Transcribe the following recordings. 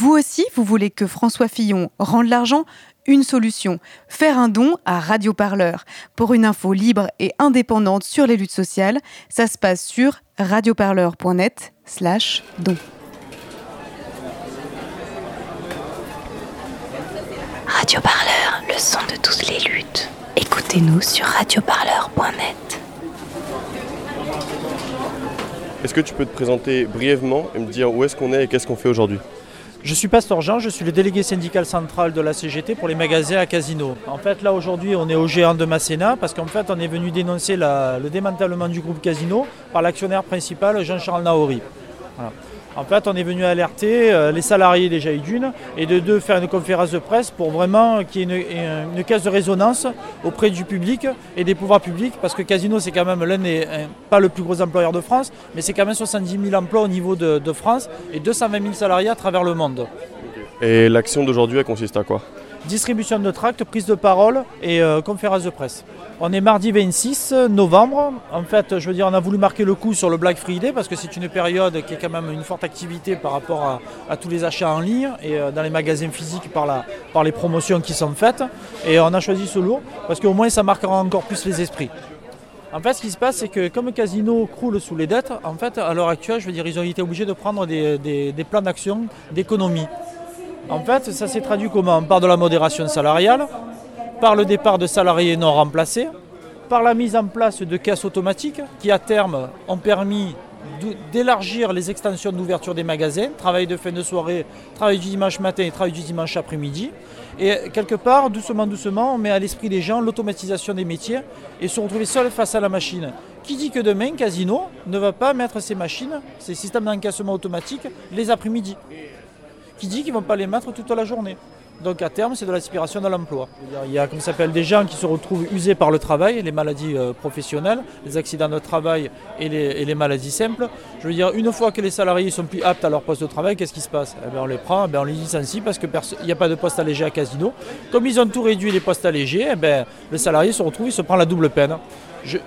Vous aussi, vous voulez que François Fillon rende l'argent? Une solution, faire un don à Radio Parleur. Pour une info libre et indépendante sur les luttes sociales, ça se passe sur radioparleur.net slash don. Radio Parleur, le son de toutes les luttes. Écoutez-nous sur radioparleur.net. Est-ce que tu peux te présenter brièvement et me dire où est-ce qu'on est et qu'est-ce qu'on fait aujourd'hui? Je suis Pasteur Jean, je suis le délégué syndical central de la CGT pour les magasins à Casino. En fait, là aujourd'hui, on est au géant de Masséna parce qu'en fait, on est venu dénoncer le démantèlement du groupe Casino par l'actionnaire principal Jean-Charles Naori. En fait, on est venu alerter euh, les salariés déjà d'une et de deux faire une conférence de presse pour vraiment qu'il y ait une, caisse de résonance auprès du public et des pouvoirs publics parce que Casino c'est quand même l'un des, pas le plus gros employeur de France, mais c'est quand même 70 000 emplois au niveau de, de France et 220 000 salariés à travers le monde. Et l'action d'aujourd'hui, elle consiste à quoi? Distribution de tracts, prise de parole et euh, conférence de presse. On est mardi 26 novembre. En fait, je veux dire, on a voulu marquer le coup sur le Black Friday parce que c'est une période qui est quand même une forte activité par rapport à, tous les achats en ligne et euh, dans les magasins physiques par, la, par les promotions qui sont faites. Et on a choisi ce lot parce qu'au moins ça marquera encore plus les esprits. En fait, ce qui se passe, c'est que comme Casino croule sous les dettes, en fait, à l'heure actuelle, je veux dire, ils ont été obligés de prendre des plans d'action d'économie. En fait, ça s'est traduit comment? Par de la modération salariale, par le départ de salariés non remplacés, par la mise en place de caisses automatiques qui, à terme, ont permis d'élargir les extensions d'ouverture des magasins, travail de fin de soirée, travail du dimanche matin et travail du dimanche après-midi. Et quelque part, doucement, doucement, on met à l'esprit des gens l'automatisation des métiers et se retrouver seul face à la machine. Qui dit que demain, Casino ne va pas mettre ses machines, ses systèmes d'encaissement automatique, les après-midi? Qui dit qu'ils ne vont pas les mettre toute la journée. Donc à terme, c'est de l'aspiration de l'emploi. Il y a, comme s'appelle, des gens qui se retrouvent usés par le travail, les maladies euh, professionnelles, les accidents de travail et les, maladies simples. Je veux dire, une fois que les salariés sont plus aptes à leur poste de travail, qu'est-ce qui se passe? Eh bien, On les prend, eh on les licencie parce qu'il n'y a pas de poste allégé à Casino. Comme ils ont tout réduit les postes allégés, eh bien, le salarié se retrouve, il se prend la double peine.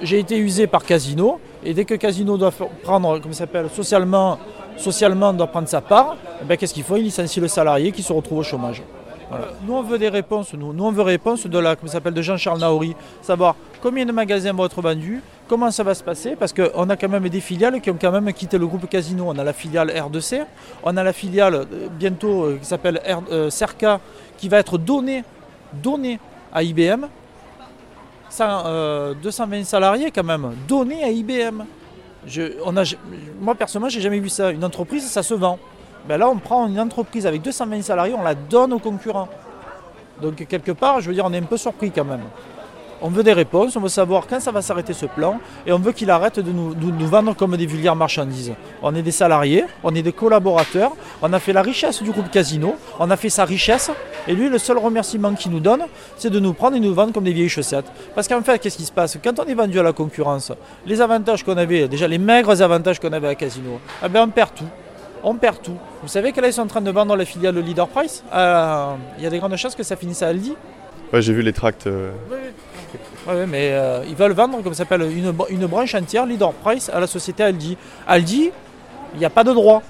J'ai été usé par Casino, et dès que Casino doit prendre, comme s'appelle, socialement socialement doit prendre sa part, eh ben, qu'est-ce qu'il faut? Il licencie le salarié qui se retrouve au chômage. Nous, on veut des réponses, nous. On veut réponse de la, s'appelle, de Jean-Charles Naori, savoir combien de magasins vont être vendus, comment ça va se passer, parce qu'on a quand même des filiales qui ont quand même quitté le groupe Casino. On a la filiale R2C, on a la filiale euh, bientôt euh, qui s'appelle euh, Cerca, qui va être donnée, donnée à IBM. 220 salariés quand même, donnés à IBM on a, moi personnellement, j'ai jamais vu ça. Une entreprise, ça se vend. Ben là, on prend une entreprise avec 220 salariés, on la donne aux concurrents. Donc quelque part, je veux dire, on est un peu surpris quand même. On veut des réponses, on veut savoir quand ça va s'arrêter ce plan et on veut qu'il arrête de nous, vendre comme des vulgaires marchandises. On est des salariés, on est des collaborateurs, on a fait la richesse du groupe Casino, on a fait sa richesse et lui, le seul remerciement qu'il nous donne, c'est de nous prendre et nous vendre comme des vieilles chaussettes. Parce qu'en fait, qu'est-ce qui se passe? Quand on est vendu à la concurrence, les avantages qu'on avait, déjà les maigres avantages qu'on avait à Casino, eh ben, on perd tout on perd tout. Vous savez que là, ils sont en train de vendre la filiale Leader Price? Euh, il y a des grandes chances que ça finisse à Aldi. Ouais, j'ai vu les tracts. Euh, oui, mais euh, ils veulent vendre, comme ça s'appelle, une, une, branche entière, Leader Price, à la société Aldi. Aldi, il n'y a pas de droit.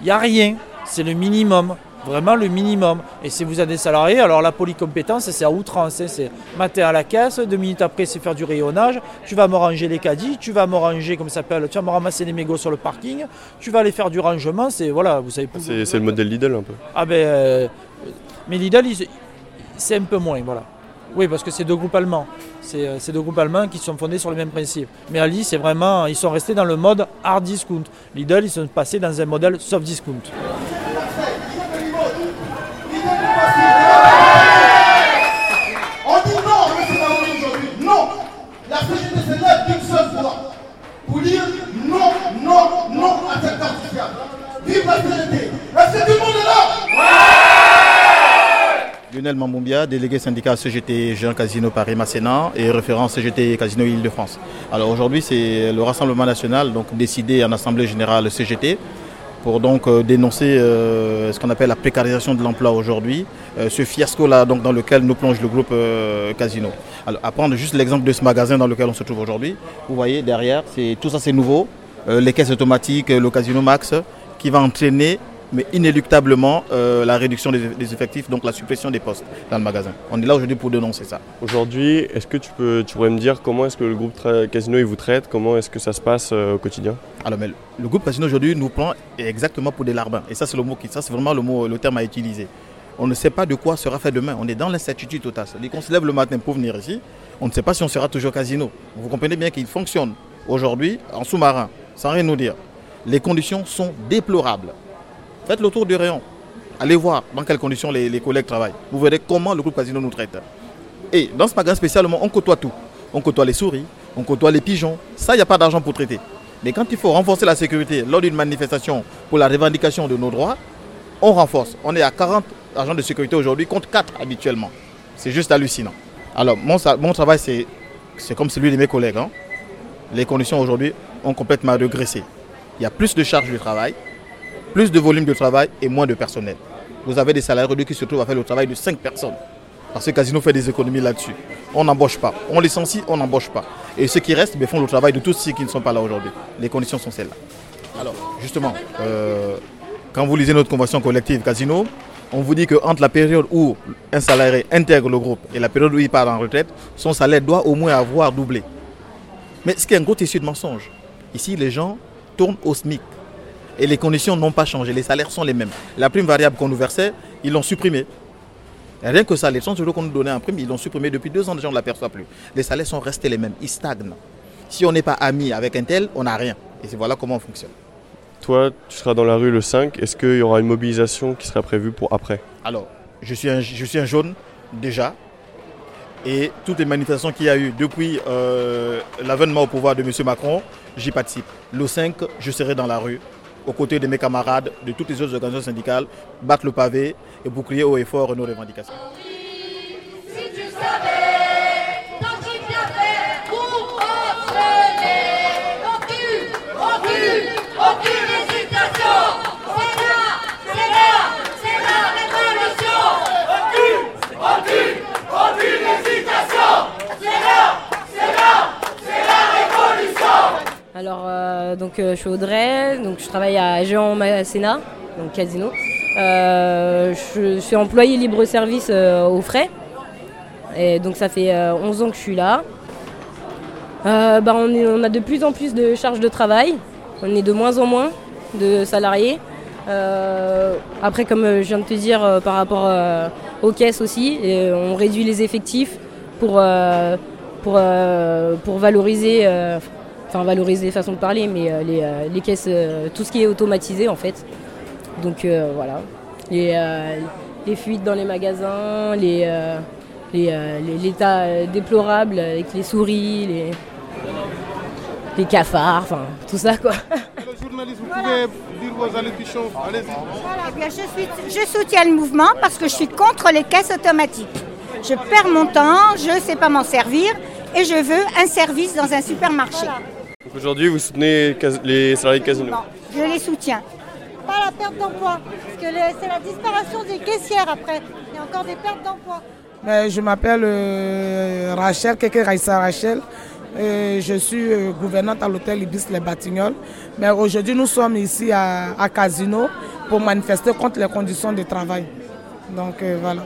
Il n'y a rien. C'est le minimum. Vraiment le minimum. Et si vous avez des salariés, alors la polycompétence, c'est à outrance. Hein. C'est matin à la caisse, deux minutes après, c'est faire du rayonnage. Tu vas me ranger les caddies, tu vas me ranger, comme ça s'appelle, tu vas me ramasser les mégots sur le parking, tu vas aller faire du rangement. C'est voilà, vous savez. C'est le modèle Lidl un peu. Ah ben, euh, mais Lidl, c'est un peu moins, voilà. Oui, parce que c'est deux groupes allemands. C'est deux groupes allemands qui sont fondés sur les mêmes principes. Mais Ali, c'est vraiment, ils sont restés dans le mode hard discount. Lidl, ils sont passés dans un modèle soft discount. Lionel Mamoumbia, délégué syndicat CGT Jean Casino Paris Masséna et référent CGT Casino Île-de-France. Alors aujourd'hui, c'est le Rassemblement national donc décidé en Assemblée générale CGT pour donc euh, dénoncer euh, ce qu'on appelle la précarisation de l'emploi aujourd'hui, euh, ce fiasco-là donc dans lequel nous plonge le groupe Casino. Alors, à prendre juste l'exemple de ce magasin dans lequel on se trouve aujourd'hui, vous voyez derrière, tout ça c'est nouveau, les caisses automatiques, le Casino Max, qui va entraîner mais inéluctablement euh, la réduction des, des effectifs, donc la suppression des postes dans le magasin. On est là aujourd'hui pour dénoncer ça. Aujourd'hui, est-ce que tu, peux, tu pourrais me dire comment est-ce que le groupe Casino il vous traite? Comment est-ce que ça se passe euh, au quotidien? Alors, mais le groupe Casino aujourd'hui nous prend exactement pour des larbins. Et ça, c'est le mot qui, ça, c'est vraiment le mot, le terme à utiliser. On ne sait pas de quoi sera fait demain. On est dans l'incertitude totale. C'est-à-dire qu'on se lève le matin pour venir ici. On ne sait pas si on sera toujours Casino. Vous comprenez bien qu'il fonctionne aujourd'hui en sous-marin, sans rien nous dire. Les conditions sont déplorables. Faites le tour du rayon. Allez voir dans quelles conditions les, collègues travaillent. Vous verrez comment le groupe Casino nous traite. Et dans ce magasin spécialement, on côtoie tout. On côtoie les souris, on côtoie les pigeons. Ça, il n'y a pas d'argent pour traiter. Mais quand il faut renforcer la sécurité lors d'une manifestation pour la revendication de nos droits, on renforce. On est à 40 agents de sécurité aujourd'hui contre 4 habituellement. C'est juste hallucinant. Alors, mon, travail, c'est c'est comme celui de mes collègues. hein. Les conditions aujourd'hui ont complètement régressé. Il y a plus de charges de travail, plus de volume de travail et moins de personnel. Vous avez des salariés qui se trouvent à faire le travail de 5 personnes. Parce que Casino fait des économies là-dessus. On n'embauche pas. On licencie, on n'embauche pas. Et ceux qui restent ben, font le travail de tous ceux qui ne sont pas là aujourd'hui. Les conditions sont celles-là. Alors, justement, euh, quand vous lisez notre convention collective Casino, on vous dit qu'entre la période où un salarié intègre le groupe et la période où il part en retraite, son salaire doit au moins avoir doublé. Mais ce qui est un gros tissu de mensonge. Ici, les gens tournent au SMIC. Et les conditions n'ont pas changé. Les salaires sont les mêmes. La prime variable qu'on nous versait, ils l'ont supprimée. Rien que ça, les 100 euros qu'on nous donnait en prime, ils l'ont supprimé depuis deux ans, les gens ne l'aperçoivent plus. Les salaires sont restés les mêmes, ils stagnent. Si on n'est pas ami avec un tel, on n'a rien. Et c'est voilà comment on fonctionne. Toi, tu seras dans la rue le 5. Est-ce qu'il y aura une mobilisation qui sera prévue pour après? Alors, je suis un, je suis un jaune, déjà. Et toutes les manifestations qu'il y a eu depuis euh, l'avènement au pouvoir de M. Macron, j'y participe. Le 5, je serai dans la rue, aux côtés de mes camarades, de toutes les autres organisations syndicales, battre le pavé et pour crier haut et fort nos revendications. Si tu savais tant qu'il bien fait pour entraîner Aucune, aucune, aucune hésitation C'est là, c'est là, c'est la révolution Aucune, aucune, aucune hésitation C'est là, c'est là, c'est la révolution Alors, euh, donc, euh, je suis Audrey, donc je travaille à Géant Masséna, donc casino. Euh, je suis employée libre-service aux frais. Et donc, ça fait euh, 11 ans que je suis là. Bah, on, a de plus en plus de charges de travail. On est de moins en moins de salariés. Après, comme je viens de te dire, par rapport aux caisses aussi, on réduit les effectifs pour, pour, pour valoriser, enfin valoriser façon de parler, mais euh, les, euh, les caisses, euh, tout ce qui est automatisé en fait. Donc euh, voilà, les, euh, les fuites dans les magasins, les, euh, les, euh, les- l'état déplorable avec les souris, les, les cafards, enfin tout ça quoi. Le journaliste, vous pouvez dire vos allocutions. Allez-y. Voilà, eh bien, je, suis, je soutiens le mouvement parce que je suis contre les caisses automatiques. Je perds mon temps, je ne sais pas m'en servir et je veux un service dans un supermarché. Donc Aujourd'hui, vous soutenez les salariés de Casino. Je les soutiens. Pas la perte d'emploi, parce que c'est la disparition des caissières après. Il y a encore des pertes d'emploi. Ben, je m'appelle euh, Rachel, Keke Raissa Rachel. Euh, je suis euh, gouvernante à l'hôtel Ibis Les Batignolles. Mais aujourd'hui, nous sommes ici à, à Casino pour manifester contre les conditions de travail. Donc euh, voilà.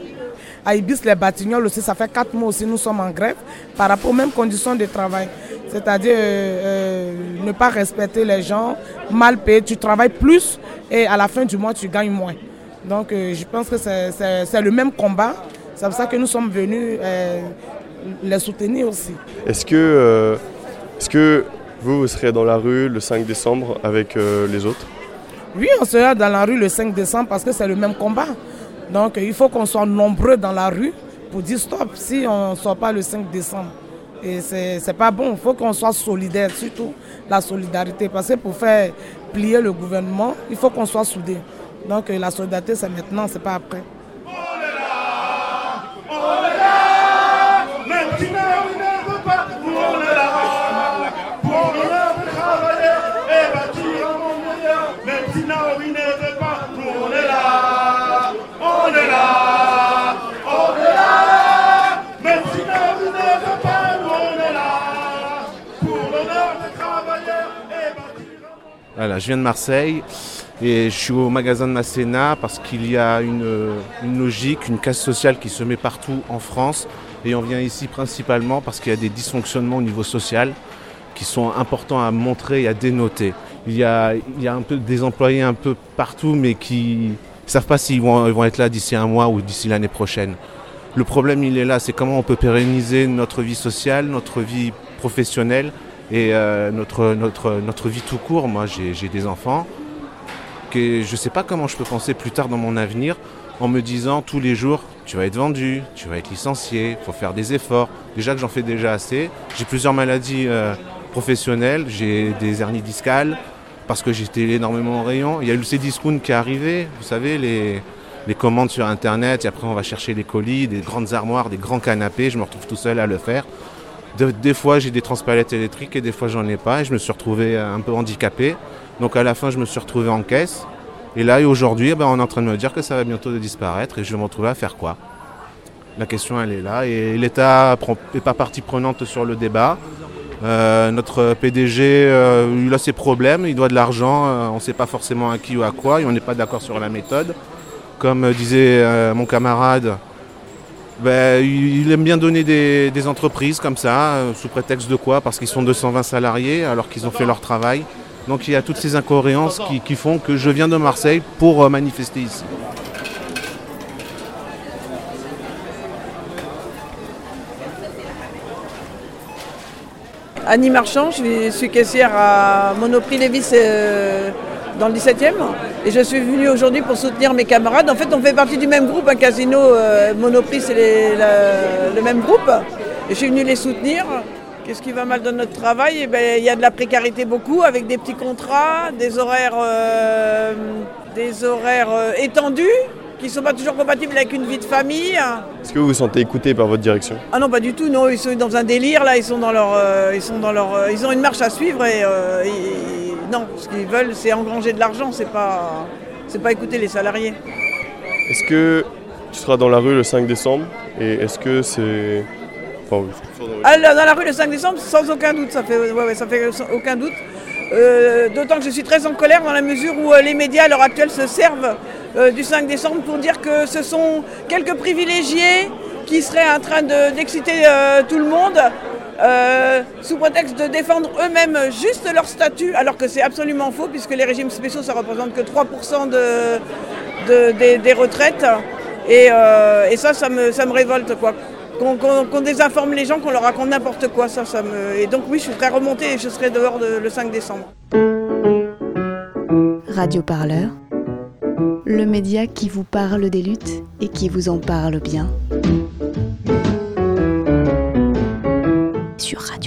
À Ibis Les Batignolles aussi, ça fait quatre mois aussi, nous sommes en grève par rapport aux mêmes conditions de travail. C'est-à-dire euh, euh, ne pas respecter les gens, mal payé, tu travailles plus et à la fin du mois, tu gagnes moins. Donc euh, je pense que c'est- le même combat. C'est pour ça que nous sommes venus les soutenir aussi. Est-ce que, est-ce que vous, vous serez dans la rue le 5 décembre avec les autres? Oui, on sera dans la rue le 5 décembre parce que c'est le même combat. Donc il faut qu'on soit nombreux dans la rue pour dire stop si on ne sort pas le 5 décembre. Et c'est pas bon, il faut qu'on soit solidaire, surtout la solidarité. Parce que pour faire plier le gouvernement, il faut qu'on soit soudés. Donc euh, la solidarité, c'est maintenant, c'est pas après. Même Voilà, je viens de Marseille. Et je suis au magasin de Masséna parce qu'il y a une, une logique, une casse sociale qui se met partout en France. Et on vient ici principalement parce qu'il y a des dysfonctionnements au niveau social qui sont importants à montrer et à dénoter. Il y a, il y a un peu des employés un peu partout, mais qui ne savent pas s'ils vont, ils vont être là d'ici un mois ou d'ici l'année prochaine. Le problème, il est là, c'est comment on peut pérenniser notre vie sociale, notre vie professionnelle et euh, notre, vie tout court. Moi, j'ai des enfants. Que je ne sais pas comment je peux penser plus tard dans mon avenir en me disant tous les jours, tu vas être vendu, tu vas être licencié, il faut faire des efforts. Déjà que j'en fais déjà assez. J'ai plusieurs maladies euh, professionnelles, j'ai des hernies discales parce que j'étais énormément en rayon. Il y a le Cdiscount qui est arrivé, vous savez, les, les commandes sur Internet, et après on va chercher les colis, des grandes armoires, des grands canapés, je me retrouve tout seul à le faire. De- des fois j'ai des transpalettes électriques et des fois j'en ai pas et je me suis retrouvé un peu handicapé. Donc à la fin je me suis retrouvé en caisse. Et là aujourd'hui eh ben, on est en train de me dire que ça va bientôt disparaître et je vais me retrouver à faire quoi? La question elle est là et l'État n'est pas partie prenante sur le débat. Euh, notre PDG, euh, il a ses problèmes, il doit de l'argent, euh, on ne sait pas forcément à qui ou à quoi et on n'est pas d'accord sur la méthode. Comme euh, disait euh, mon camarade, ben, il aime bien donner des, entreprises comme ça, euh, sous prétexte de quoi? Parce qu'ils sont 220 salariés alors qu'ils ont fait leur travail. Donc il y a toutes ces incohérences qui, font que je viens de Marseille pour euh, manifester ici. Annie Marchand, je suis- suis caissière à Monoprix Lévis euh, dans le 17e et je suis venue aujourd'hui pour soutenir mes camarades. En fait, on fait partie du même groupe, un casino euh, Monoprix, c'est le même groupe et je suis venue les soutenir. Qu'est-ce qui va mal dans notre travail? Eh ben, Il y a de la précarité beaucoup avec des petits contrats, des horaires, euh, des horaires euh, étendus qui ne sont pas toujours compatibles avec une vie de famille. Est-ce que vous vous sentez écouté par votre direction? Ah non, pas du tout, non, ils sont dans un délire, là, ils sont dans leur. euh, ils sont dans leur. euh, ils ont une marche à suivre et. euh, ils- non, ce qu'ils veulent, c'est engranger de l'argent, c'est pas. C'est pas écouter les salariés. Est-ce que tu seras dans la rue le 5 décembre Et est-ce que c'est. Enfin, oui. Ah, dans la rue le 5 décembre, sans aucun doute, ça fait, ouais, ouais, ça fait aucun doute. Euh, D'autant que je suis très en colère dans la mesure où euh, les médias à l'heure actuelle se servent euh, du 5 décembre pour dire que ce sont quelques privilégiés qui seraient en train de- d'exciter tout le monde euh, sous prétexte de défendre eux-mêmes juste leur statut, alors que c'est absolument faux puisque les régimes spéciaux ça représente que 3% de, de- des, retraites. Et, euh, et ça, ça me, ça me révolte quoi. Qu'on désinforme les gens, qu'on leur raconte n'importe quoi, ça, ça me. Et donc oui, je très remontée et je serai dehors de- le 5 décembre. Radio Parleur, le média qui vous parle des luttes et qui vous en parle bien. Sur Radio.